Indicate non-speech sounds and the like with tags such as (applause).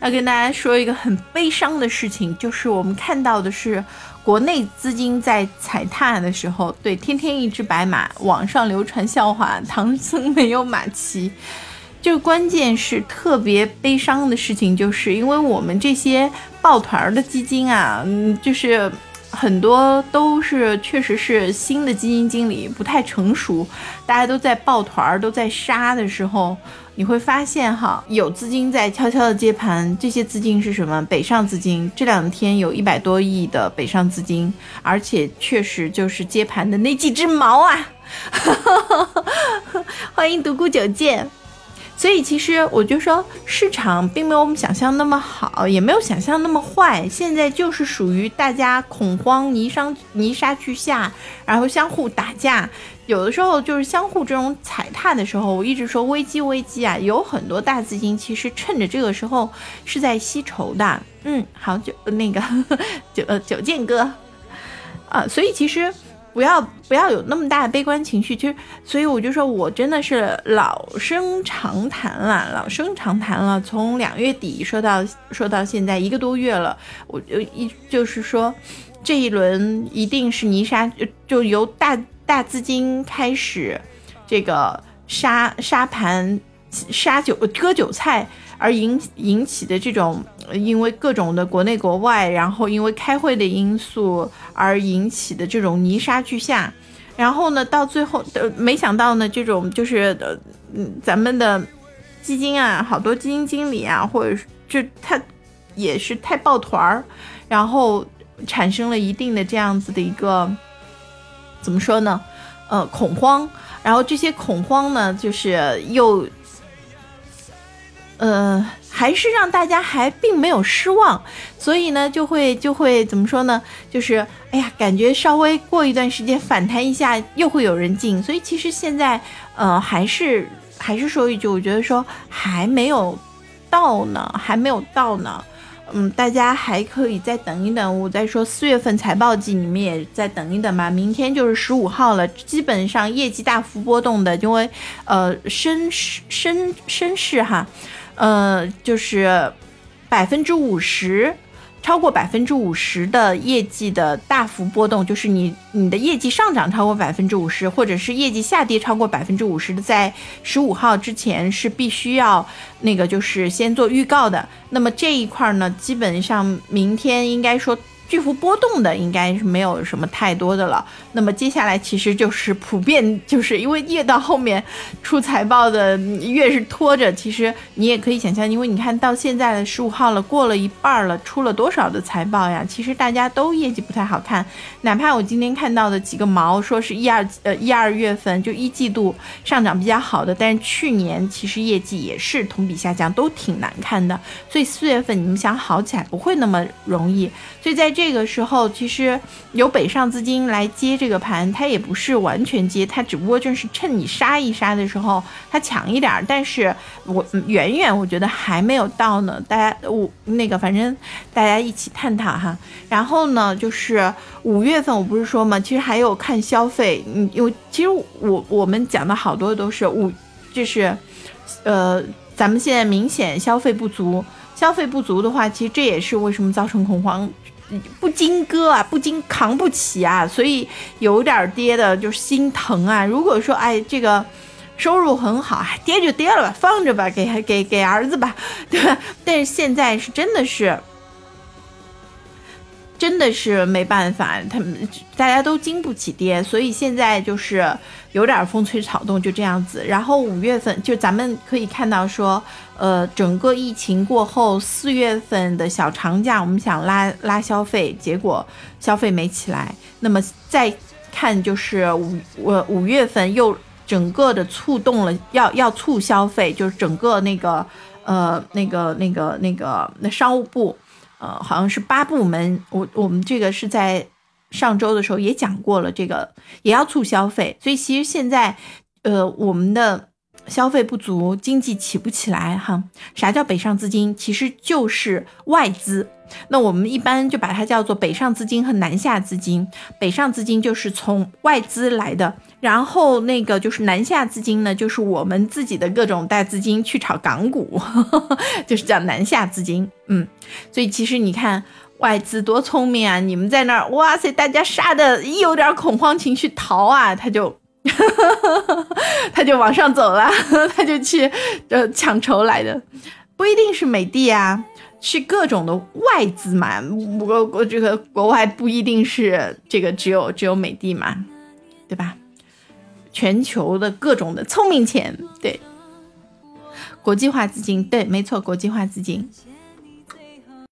要跟大家说一个很悲伤的事情，就是我们看到的是国内资金在踩踏的时候，对，天天一只白马，网上流传笑话，唐僧没有马骑。(laughs) 就关键是特别悲伤的事情，就是因为我们这些抱团的基金啊，嗯，就是很多都是确实是新的基金经理不太成熟，大家都在抱团儿都在杀的时候。你会发现哈，有资金在悄悄的接盘，这些资金是什么？北上资金，这两天有一百多亿的北上资金，而且确实就是接盘的那几只毛啊！(laughs) 欢迎独孤九剑。所以其实我就说，市场并没有我们想象那么好，也没有想象那么坏。现在就是属于大家恐慌、泥沙泥沙俱下，然后相互打架。有的时候就是相互这种踩踏的时候，我一直说危机危机啊，有很多大资金其实趁着这个时候是在吸筹的。嗯，好久那个 (laughs) 九呃九剑哥啊，所以其实。不要不要有那么大的悲观情绪，其实，所以我就说我真的是老生常谈了，老生常谈了。从两月底说到说到现在一个多月了，我就一就是说，这一轮一定是泥沙，就由大大资金开始，这个杀杀盘杀韭割韭菜。而引引起的这种，因为各种的国内国外，然后因为开会的因素而引起的这种泥沙俱下，然后呢，到最后的没想到呢，这种就是呃，嗯，咱们的基金啊，好多基金经理啊，或者是就他也是太抱团儿，然后产生了一定的这样子的一个怎么说呢？呃，恐慌，然后这些恐慌呢，就是又。呃，还是让大家还并没有失望，所以呢，就会就会怎么说呢？就是哎呀，感觉稍微过一段时间反弹一下，又会有人进。所以其实现在，呃，还是还是说一句，我觉得说还没有到呢，还没有到呢。嗯，大家还可以再等一等。我再说四月份财报季，你们也再等一等吧。明天就是十五号了，基本上业绩大幅波动的，因为呃，绅士绅绅士哈。呃，就是百分之五十，超过百分之五十的业绩的大幅波动，就是你你的业绩上涨超过百分之五十，或者是业绩下跌超过百分之五十的，在十五号之前是必须要那个就是先做预告的。那么这一块呢，基本上明天应该说。巨幅波动的应该是没有什么太多的了。那么接下来其实就是普遍，就是因为越到后面出财报的越是拖着，其实你也可以想象，因为你看到现在的十五号了，过了一半了，出了多少的财报呀？其实大家都业绩不太好看。哪怕我今天看到的几个毛，说是一二呃一二月份就一季度上涨比较好的，但是去年其实业绩也是同比下降，都挺难看的。所以四月份你们想好起来不会那么容易。所以在这这个时候，其实有北上资金来接这个盘，它也不是完全接，它只不过就是趁你杀一杀的时候，它强一点。但是我远远我觉得还没有到呢。大家我那个反正大家一起探讨哈。然后呢，就是五月份我不是说嘛，其实还有看消费，嗯，因为其实我我们讲的好多都是五，就是，呃，咱们现在明显消费不足，消费不足的话，其实这也是为什么造成恐慌。不经割啊，不经扛不起啊，所以有点跌的就心疼啊。如果说哎，这个收入很好，跌就跌了吧，放着吧，给给给儿子吧，对 (laughs) 吧？但是现在是真的是。真的是没办法，他们大家都经不起跌，所以现在就是有点风吹草动，就这样子。然后五月份就咱们可以看到说，呃，整个疫情过后四月份的小长假，我们想拉拉消费，结果消费没起来。那么再看就是五我五月份又整个的触动了，要要促消费，就是整个那个呃那个那个那个那商务部。呃，好像是八部门，我我们这个是在上周的时候也讲过了，这个也要促消费，所以其实现在，呃，我们的消费不足，经济起不起来哈。啥叫北上资金？其实就是外资。那我们一般就把它叫做北上资金和南下资金。北上资金就是从外资来的，然后那个就是南下资金呢，就是我们自己的各种大资金去炒港股，(laughs) 就是叫南下资金。嗯，所以其实你看外资多聪明啊！你们在那儿，哇塞，大家杀的一有点恐慌情绪逃啊，他就。(laughs) 他就往上走了，(laughs) 他就去呃抢筹来的，不一定是美的啊，是各种的外资嘛。我我这个国外不一定是这个只有只有美的嘛，对吧？全球的各种的聪明钱，对，国际化资金，对，没错，国际化资金。